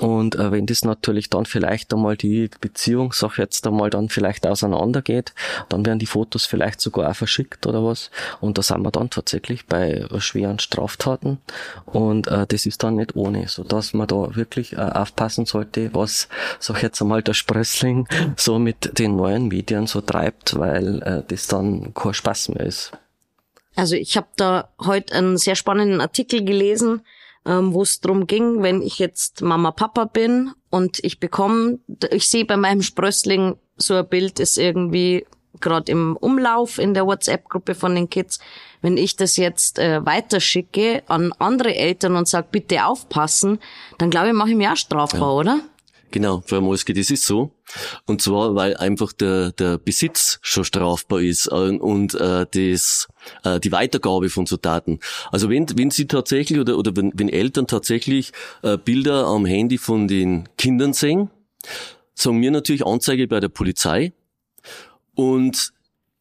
Und äh, wenn das natürlich dann vielleicht einmal die Beziehung, sag jetzt einmal, dann vielleicht auseinandergeht, dann werden die Fotos vielleicht sogar auch verschickt oder was. Und da sind wir dann tatsächlich bei schweren Straftaten. Und äh, das ist dann nicht ohne, so dass man da wirklich äh, aufpassen sollte, was, sag jetzt einmal, der Sprössling so mit den neuen Medien so treibt, weil äh, das dann kein Spaß mehr ist. Also ich habe da heute einen sehr spannenden Artikel gelesen, ähm, wo es drum ging, wenn ich jetzt Mama Papa bin und ich bekomme, ich sehe bei meinem Sprössling so ein Bild ist irgendwie gerade im Umlauf in der WhatsApp-Gruppe von den Kids. Wenn ich das jetzt äh, weiterschicke an andere Eltern und sag bitte aufpassen, dann glaube ich, mache ich mir auch strafbar, ja. oder? Genau, Frau Molski, das ist so. Und zwar, weil einfach der, der Besitz schon strafbar ist äh, und äh, das, äh, die Weitergabe von so Daten. Also wenn, wenn Sie tatsächlich oder, oder wenn, wenn Eltern tatsächlich äh, Bilder am Handy von den Kindern sehen, sagen wir natürlich Anzeige bei der Polizei und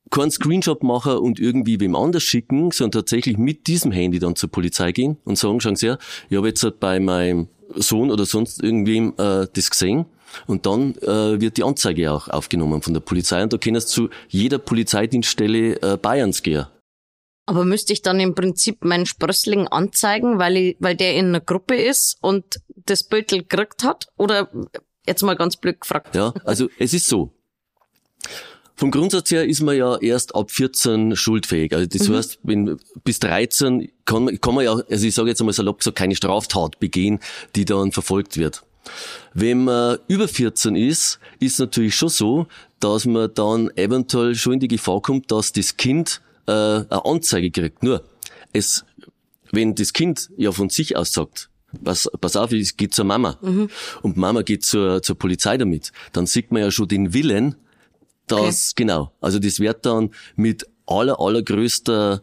keinen Screenshot machen und irgendwie wem anders schicken, sondern tatsächlich mit diesem Handy dann zur Polizei gehen und sagen, schauen Sie her, ich habe jetzt bei meinem Sohn oder sonst irgendwem äh, das gesehen. Und dann äh, wird die Anzeige auch aufgenommen von der Polizei und da können es zu jeder Polizeidienststelle äh, Bayerns gehen. Aber müsste ich dann im Prinzip meinen Sprössling anzeigen, weil, ich, weil der in einer Gruppe ist und das Beutel gekriegt hat? Oder jetzt mal ganz blöd gefragt. Ja, also es ist so. Vom Grundsatz her ist man ja erst ab 14 schuldfähig. Also das mhm. heißt, wenn, bis 13 kann, kann man ja, also ich sage jetzt einmal salopp gesagt, keine Straftat begehen, die dann verfolgt wird. Wenn man über 14 ist, ist natürlich schon so, dass man dann eventuell schon in die Gefahr kommt, dass das Kind äh, eine Anzeige kriegt. Nur, es, wenn das Kind ja von sich aus sagt, pass, pass auf, ich gehe zur Mama mhm. und Mama geht zur, zur Polizei damit, dann sieht man ja schon den Willen, dass, okay. genau, also das wird dann mit aller, allergrößter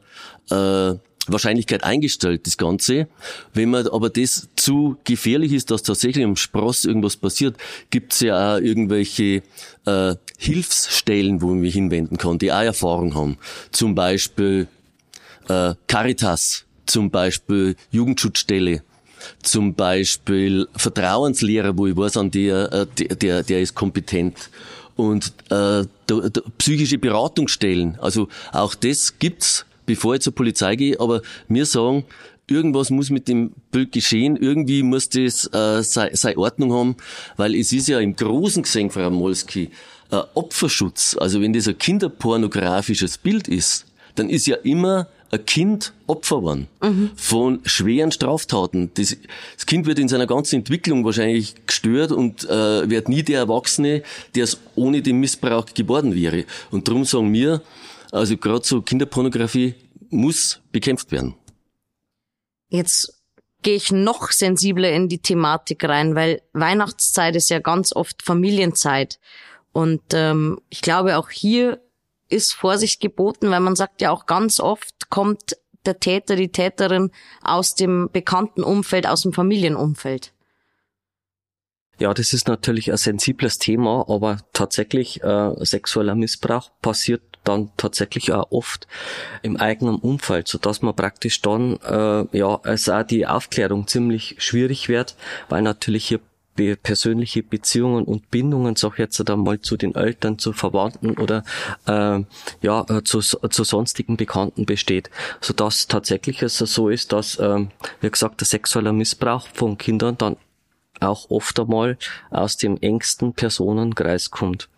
äh, Wahrscheinlichkeit eingestellt, das Ganze. Wenn man aber das zu gefährlich ist, dass tatsächlich am Spross irgendwas passiert, gibt's ja auch irgendwelche äh, Hilfsstellen, wo man mich hinwenden kann, die auch Erfahrung haben. Zum Beispiel äh, Caritas, zum Beispiel Jugendschutzstelle, zum Beispiel Vertrauenslehrer, wo ich weiß, an der, äh, der, der ist kompetent und äh, da, da, psychische Beratungsstellen. Also auch das gibt's bevor ich zur Polizei gehe, aber wir sagen, irgendwas muss mit dem Bild geschehen, irgendwie muss das äh, seine sei Ordnung haben, weil es ist ja im Großen gesehen, Frau Molski, äh, Opferschutz. Also wenn das ein kinderpornografisches Bild ist, dann ist ja immer ein Kind Opfer geworden mhm. von schweren Straftaten. Das, das, Kind wird in seiner ganzen Entwicklung wahrscheinlich gestört und äh, wird nie der Erwachsene, der es ohne den Missbrauch geworden wäre. Und darum sagen wir, also gerade so Kinderpornografie muss bekämpft werden. Jetzt gehe ich noch sensibler in die Thematik rein, weil Weihnachtszeit ist ja ganz oft Familienzeit. Und ähm, ich glaube, auch hier ist Vorsicht geboten, weil man sagt ja auch ganz oft kommt der Täter, die Täterin aus dem bekannten Umfeld, aus dem Familienumfeld. Ja, das ist natürlich ein sensibles Thema, aber tatsächlich äh, sexueller Missbrauch passiert dann tatsächlich auch oft im eigenen Umfeld, so dass man praktisch dann äh, ja es auch die Aufklärung ziemlich schwierig wird, weil natürlich hier persönliche Beziehungen und Bindungen, sag ich jetzt einmal zu den Eltern, zu Verwandten oder äh, ja zu, zu sonstigen Bekannten besteht, so dass tatsächlich es so ist, dass äh, wie gesagt der sexuelle Missbrauch von Kindern dann auch oft einmal aus dem engsten Personenkreis kommt.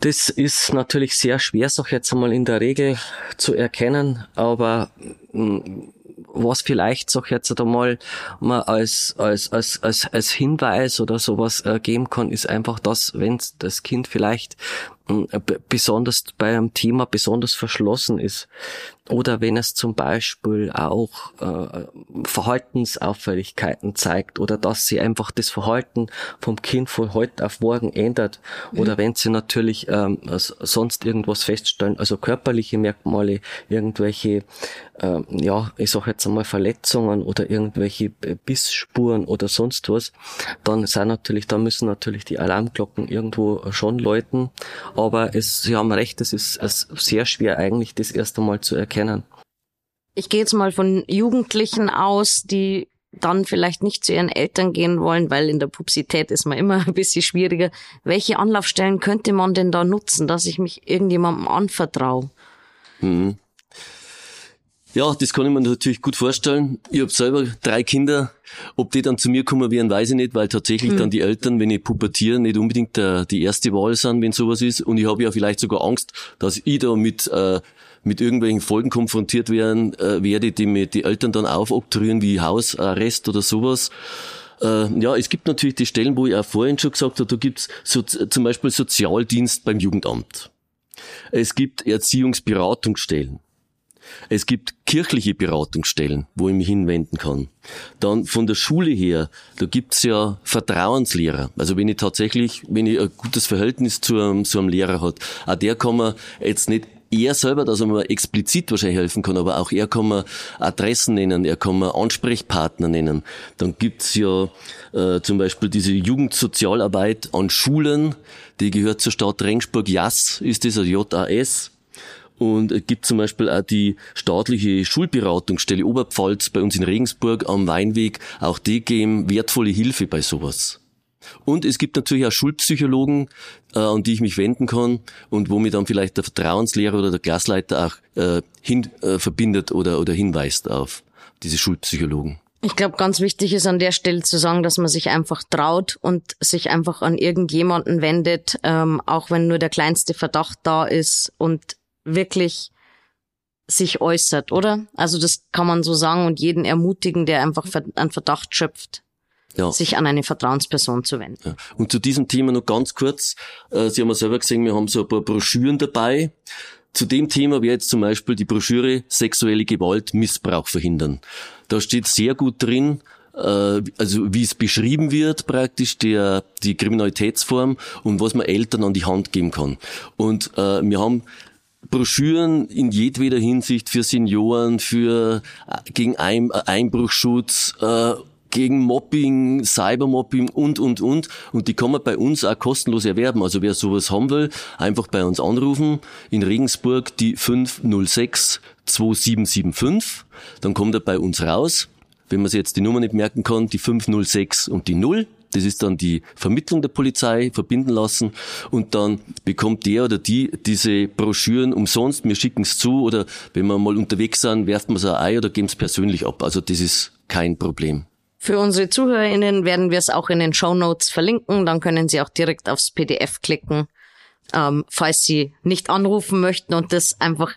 Das ist natürlich sehr schwer, sag ich jetzt einmal in der Regel zu erkennen, aber mm, was vielleicht, sag ich jetzt einmal, mal als, als, als, als, als Hinweis oder sowas äh, geben kann, ist einfach das, wenn das Kind vielleicht besonders bei einem Thema besonders verschlossen ist, oder wenn es zum Beispiel auch äh, Verhaltensauffälligkeiten zeigt oder dass sie einfach das Verhalten vom Kind von heute auf morgen ändert mhm. oder wenn sie natürlich ähm, sonst irgendwas feststellen, also körperliche Merkmale, irgendwelche, äh, ja, ich sag jetzt einmal Verletzungen oder irgendwelche Bissspuren oder sonst was, dann sind natürlich, da müssen natürlich die Alarmglocken irgendwo schon läuten, aber es, Sie haben recht, es ist sehr schwer eigentlich das erst einmal zu erkennen kennen. Ich gehe jetzt mal von Jugendlichen aus, die dann vielleicht nicht zu ihren Eltern gehen wollen, weil in der Pupsität ist man immer ein bisschen schwieriger. Welche Anlaufstellen könnte man denn da nutzen, dass ich mich irgendjemandem anvertraue? Hm. Ja, das kann ich mir natürlich gut vorstellen. Ich habe selber drei Kinder. Ob die dann zu mir kommen werden, weiß ich nicht, weil tatsächlich mhm. dann die Eltern, wenn ich pubertiere, nicht unbedingt der, die erste Wahl sind, wenn sowas ist. Und ich habe ja vielleicht sogar Angst, dass ich da mit äh, mit irgendwelchen Folgen konfrontiert werden, äh, werde, die mir die Eltern dann aufoktroyieren, wie Hausarrest oder sowas. Äh, ja, es gibt natürlich die Stellen, wo ich auch vorhin schon gesagt habe, da gibt's so, zum Beispiel Sozialdienst beim Jugendamt. Es gibt Erziehungsberatungsstellen. Es gibt kirchliche Beratungsstellen, wo ich mich hinwenden kann. Dann von der Schule her, da gibt's ja Vertrauenslehrer. Also wenn ich tatsächlich, wenn ich ein gutes Verhältnis zu einem, zu einem Lehrer hat, auch der kann man jetzt nicht er selber, dass er mir explizit wahrscheinlich helfen kann, aber auch er kann mir Adressen nennen, er kann mir Ansprechpartner nennen. Dann gibt's ja äh, zum Beispiel diese Jugendsozialarbeit an Schulen, die gehört zur Stadt Rengsburg. JAS ist das, also JAS. Und es gibt zum Beispiel auch die staatliche Schulberatungsstelle Oberpfalz bei uns in Regensburg am Weinweg. Auch die geben wertvolle Hilfe bei sowas. Und es gibt natürlich auch Schulpsychologen, äh, an die ich mich wenden kann und wo mir dann vielleicht der Vertrauenslehrer oder der Klassleiter auch äh, hin äh, verbindet oder, oder hinweist auf diese Schulpsychologen. Ich glaube, ganz wichtig ist an der Stelle zu sagen, dass man sich einfach traut und sich einfach an irgendjemanden wendet, ähm, auch wenn nur der kleinste Verdacht da ist und wirklich sich äußert, oder? Also das kann man so sagen und jeden ermutigen, der einfach einen Verdacht schöpft. ja. sich an eine Vertrauensperson zu wenden. Ja. Und zu diesem Thema noch ganz kurz. Äh, Sie haben ja selber gesehen, wir haben so ein paar Broschüren dabei. Zu dem Thema wäre jetzt zum Beispiel die Broschüre Sexuelle Gewalt, Missbrauch verhindern. Da steht sehr gut drin, äh, also wie es beschrieben wird praktisch, der, die Kriminalitätsform und was man Eltern an die Hand geben kann. Und äh, wir haben Broschüren in jedweder Hinsicht für Senioren, für äh, gegen Ein Einbruchschutz, äh, gegen Mobbing, Cybermobbing und, und, und. Und die kann man bei uns auch kostenlos erwerben. Also wer sowas haben will, einfach bei uns anrufen. In Regensburg die 506 2775. Dann kommt er bei uns raus. Wenn man sich jetzt die Nummer nicht merken kann, die 506 und die 0. Das ist dann die Vermittlung der Polizei, verbinden lassen und dann bekommt der oder die diese Broschüren umsonst. Wir schicken es zu oder wenn wir mal unterwegs sind, werfen wir es ein Ei oder geben es persönlich ab. Also das ist kein Problem. Für unsere ZuhörerInnen werden wir es auch in den Show Notes verlinken. Dann können Sie auch direkt aufs PDF klicken, ähm, falls Sie nicht anrufen möchten und das einfach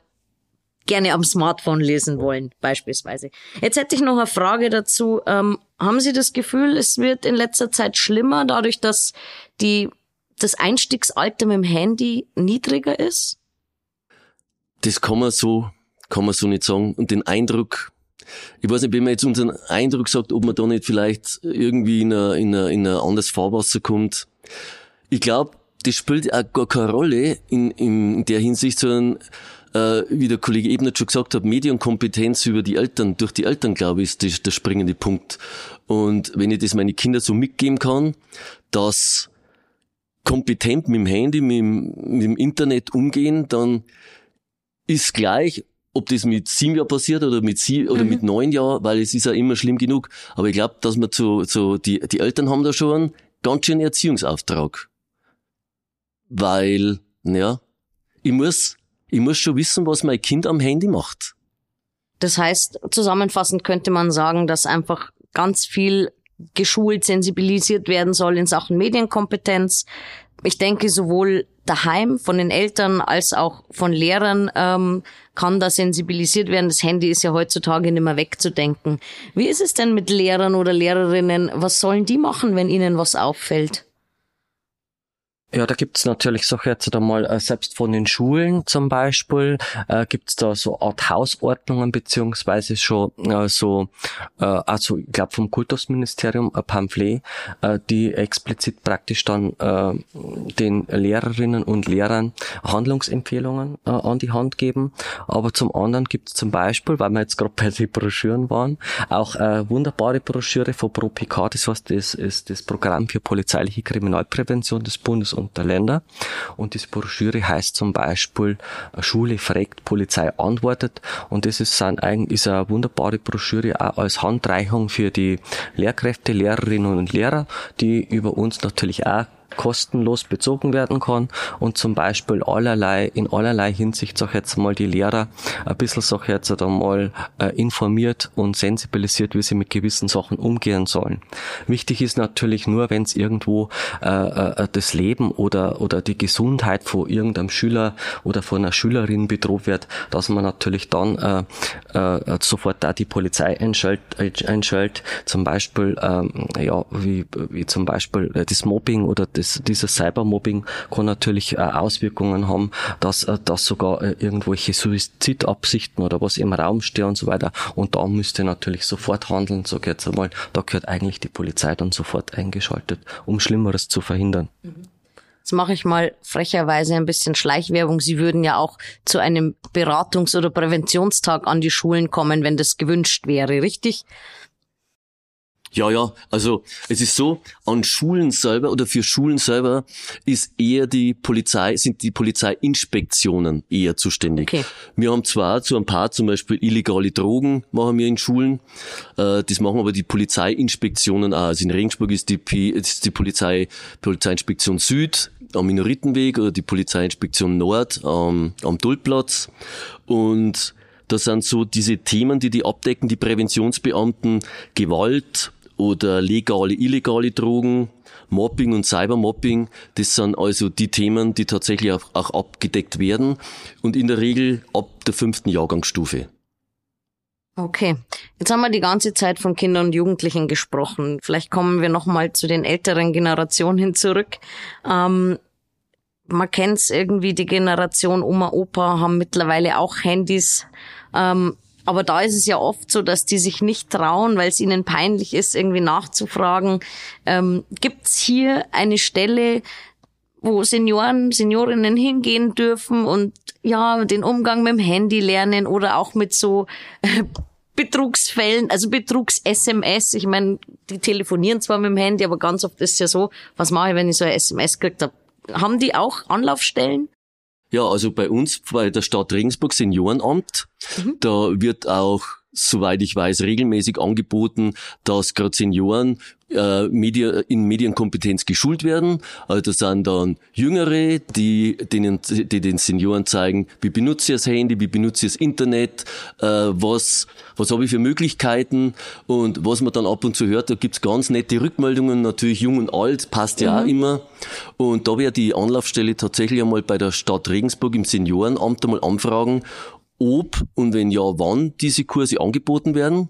gerne am Smartphone lesen wollen, beispielsweise. Jetzt hätte ich noch eine Frage dazu. Ähm, haben Sie das Gefühl, es wird in letzter Zeit schlimmer, dadurch, dass die, das Einstiegsalter mit dem Handy niedriger ist? Das kann man so, kann man so nicht sagen. Und den Eindruck, ich weiß nicht, wenn man jetzt unseren Eindruck sagt, ob man da nicht vielleicht irgendwie in ein, in ein, in ein anderes Fahrwasser kommt. Ich glaube, das spielt auch gar keine Rolle in, in der Hinsicht, sondern äh, wie der Kollege Ebner schon gesagt hat, Medienkompetenz über die Eltern, durch die Eltern, glaube ich, ist der, der springende Punkt. Und wenn ich das meine Kinder so mitgeben kann, dass kompetent mit dem Handy, mit dem, mit dem Internet umgehen, dann ist gleich, ob das mit sieben Jahren passiert oder mit sie oder mhm. mit neun Jahren, weil es ist ja immer schlimm genug. Aber ich glaube, dass man zu, zu die, die Eltern haben da schon einen ganz schönen Erziehungsauftrag. Weil, ja, ich muss, ich muss schon wissen, was mein Kind am Handy macht. Das heißt, zusammenfassend könnte man sagen, dass einfach ganz viel geschult, sensibilisiert werden soll in Sachen Medienkompetenz. Ich denke, sowohl daheim von den Eltern als auch von Lehrern ähm, kann da sensibilisiert werden. Das Handy ist ja heutzutage nicht mehr wegzudenken. Wie ist es denn mit Lehrern oder Lehrerinnen? Was sollen die machen, wenn ihnen was auffällt? Ja, da gibt's natürlich so jetzt einmal, äh, selbst von den Schulen zum Beispiel, äh, gibt's da so Art Hausordnungen, beziehungsweise schon äh, so, äh, also ich glaube vom Kultusministerium ein Pamphlet, äh, die explizit praktisch dann äh, den Lehrerinnen und Lehrern Handlungsempfehlungen äh, an die Hand geben. Aber zum anderen gibt's zum Beispiel, weil wir jetzt gerade bei den Broschüren waren, auch äh, wunderbare Broschüre von ProPK, das heißt, das ist das Programm für polizeiliche Kriminalprävention des Bundes und. Und diese Broschüre heißt zum Beispiel Schule fragt, Polizei antwortet. Und das ist, ist eine wunderbare Broschüre auch als Handreichung für die Lehrkräfte, Lehrerinnen und Lehrer, die über uns natürlich auch kostenlos bezogen werden kann und zum Beispiel allerlei, in allerlei Hinsicht, sag jetzt mal, die Lehrer ein bisschen, sag jetzt einmal, äh, informiert und sensibilisiert, wie sie mit gewissen Sachen umgehen sollen. Wichtig ist natürlich nur, wenn es irgendwo äh, äh, das Leben oder, oder die Gesundheit von irgendeinem Schüler oder von einer Schülerin bedroht wird, dass man natürlich dann äh, äh, sofort da die Polizei einschaltet, einschaltet zum Beispiel, ähm, ja, wie, wie zum Beispiel äh, das Mobbing oder das, dieses Cybermobbing kann natürlich äh, Auswirkungen haben, dass, äh, dass sogar äh, irgendwelche Suizidabsichten oder was im Raum stehen und so weiter. Und da müsste natürlich sofort handeln, ich jetzt einmal. Da gehört eigentlich die Polizei dann sofort eingeschaltet, um Schlimmeres zu verhindern. Jetzt mache ich mal frecherweise ein bisschen Schleichwerbung. Sie würden ja auch zu einem Beratungs- oder Präventionstag an die Schulen kommen, wenn das gewünscht wäre, richtig? Ja, ja, also es ist so, an Schulen selber oder für Schulen selber ist eher die Polizei, sind die Polizeiinspektionen eher zuständig. Okay. Wir haben zwar zu ein paar zum Beispiel illegale Drogen machen wir in Schulen, äh, das machen aber die Polizeiinspektionen auch. Also in Regensburg ist die, P ist die Polizei, Polizeiinspektion Süd am Minoritenweg oder die Polizeiinspektion Nord am, am Dullplatz und das sind so diese Themen, die die abdecken, die Präventionsbeamten, Gewalt, oder legale, illegale Drogen, Mobbing und Cybermobbing, das sind also die Themen, die tatsächlich auch, auch abgedeckt werden und in der Regel ab der fünften Jahrgangsstufe. Okay. Jetzt haben wir die ganze Zeit von Kindern und Jugendlichen gesprochen. Vielleicht kommen wir noch mal zu den älteren Generationen zurück. Ähm, man kennt's irgendwie, die Generation Oma, Opa haben mittlerweile auch Handys. Ähm, aber da ist es ja oft so, dass die sich nicht trauen, weil es ihnen peinlich ist, irgendwie nachzufragen. Ähm, gibt's hier eine Stelle, wo Senioren, Seniorinnen hingehen dürfen und ja, den Umgang mit dem Handy lernen oder auch mit so äh, Betrugsfällen, also Betrugs-SMS. Ich meine, die telefonieren zwar mit dem Handy, aber ganz oft ist es ja so, was mache ich, wenn ich so ein SMS gekriegt habe? Haben die auch Anlaufstellen? Ja, also bei uns, bei der Stadt Regensburg Seniorenamt, mhm. da wird auch soweit ich weiß, regelmäßig angeboten, dass gerade Senioren äh, Media, in Medienkompetenz geschult werden. Also das sind dann Jüngere, die, denen, die den Senioren zeigen, wie benutze ich das Handy, wie benutze ich das Internet, äh, was, was habe ich für Möglichkeiten und was man dann ab und zu hört, da gibt's ganz nette Rückmeldungen, natürlich jung und alt, passt ja mhm. auch immer. Und da wäre die Anlaufstelle tatsächlich einmal bei der Stadt Regensburg im Seniorenamt einmal anfragen, ob und wenn ja, wann diese Kurse angeboten werden.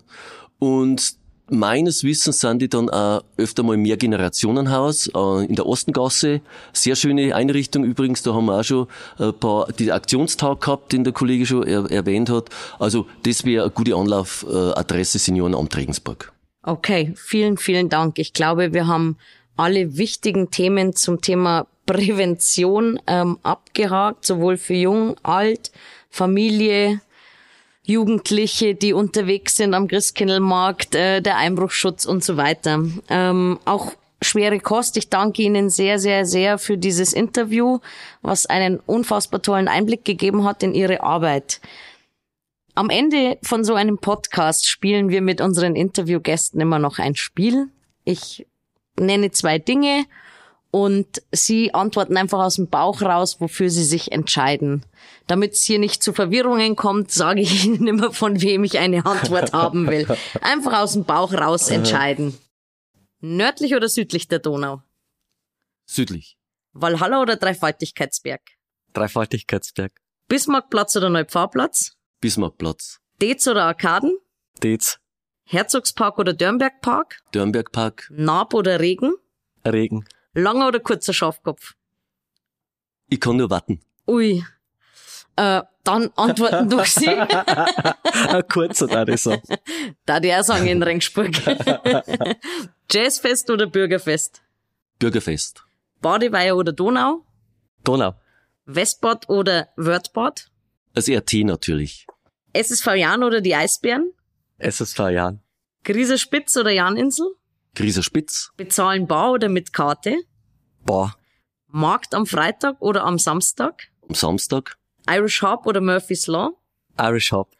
Und meines Wissens sind die dann auch öfter mal mehr Generationenhaus äh, in der Ostengasse. Sehr schöne Einrichtung übrigens, da haben wir auch schon ein paar, die Aktionstag gehabt, den der Kollege schon er, erwähnt hat. Also das wäre eine gute Anlaufadresse Seniorenamt Regensburg. Okay, vielen, vielen Dank. Ich glaube, wir haben alle wichtigen Themen zum Thema Prävention ähm, abgehakt, sowohl für jung, alt, Familie, Jugendliche, die unterwegs sind am Christkindlmarkt, äh, der Einbruchschutz und so weiter. Ähm, auch schwere Kost. Ich danke Ihnen sehr, sehr, sehr für dieses Interview, was einen unfassbar tollen Einblick gegeben hat in Ihre Arbeit. Am Ende von so einem Podcast spielen wir mit unseren Interviewgästen immer noch ein Spiel. Ich nenne zwei Dinge und sie antworten einfach aus dem Bauch raus, wofür sie sich entscheiden. Damit es hier nicht zu Verwirrungen kommt, sage ich Ihnen immer, von wem ich eine Antwort haben will. Einfach aus dem Bauch raus entscheiden. Nördlich oder südlich der Donau? Südlich. Walhalla oder Dreifaltigkeitsberg? Dreifaltigkeitsberg. Bismarckplatz oder Neupfarrplatz? Bismarckplatz. Dez oder Arkaden? Dez. Herzogspark oder Dörnbergpark? Dörnbergpark. Naab oder Regen? Regen. Langer oder kurzer Schafkopf? Ich kann nur warten. Ui. Äh, dann antworten durch Sie. Ein kurzer, da ich sagen. Da die auch sagen in Rengsburg. Jazzfest oder Bürgerfest? Bürgerfest. Badeweiher oder Donau? Donau. Westbad oder Wörthbad? Das RT natürlich. SSV Jan oder die Eisbären? SSV Jan. Grieser Spitz oder Janinsel? Grieser Spitz. Bezahlen bar oder mit Karte? Bar. Markt am Freitag oder am Samstag? Am Samstag. Irish Hop oder Murphy's Law? Irish Hop.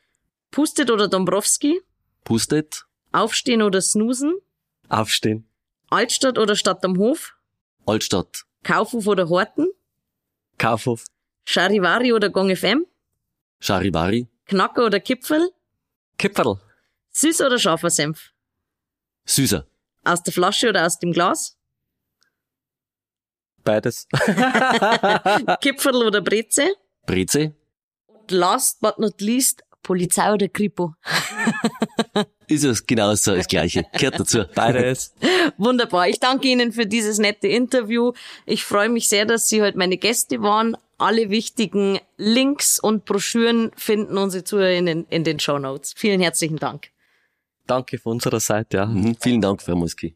Pustet oder Dombrowski? Pustet. Aufstehen oder snoosen? Aufstehen. Altstadt oder Stadt am Hof? Altstadt. Kaufhof oder Horten? Kaufhof. Charivari oder Gong FM? Charivari. Knacker oder Kipfel? Kipferl. Süß oder scharfer Senf? Süßer. Aus der Flasche oder aus dem Glas? Beides. Kipferl oder Breze? Breze. Und last but not least, Polizei oder Kripo? Ist es genauso das Gleiche. Gehört dazu. Beides. Wunderbar. Ich danke Ihnen für dieses nette Interview. Ich freue mich sehr, dass Sie heute meine Gäste waren. Alle wichtigen Links und Broschüren finden unsere Zuhörer in den, in den Show Notes. Vielen herzlichen Dank. Danke von unserer Seite, ja. Mhm, vielen Dank, Frau Muski.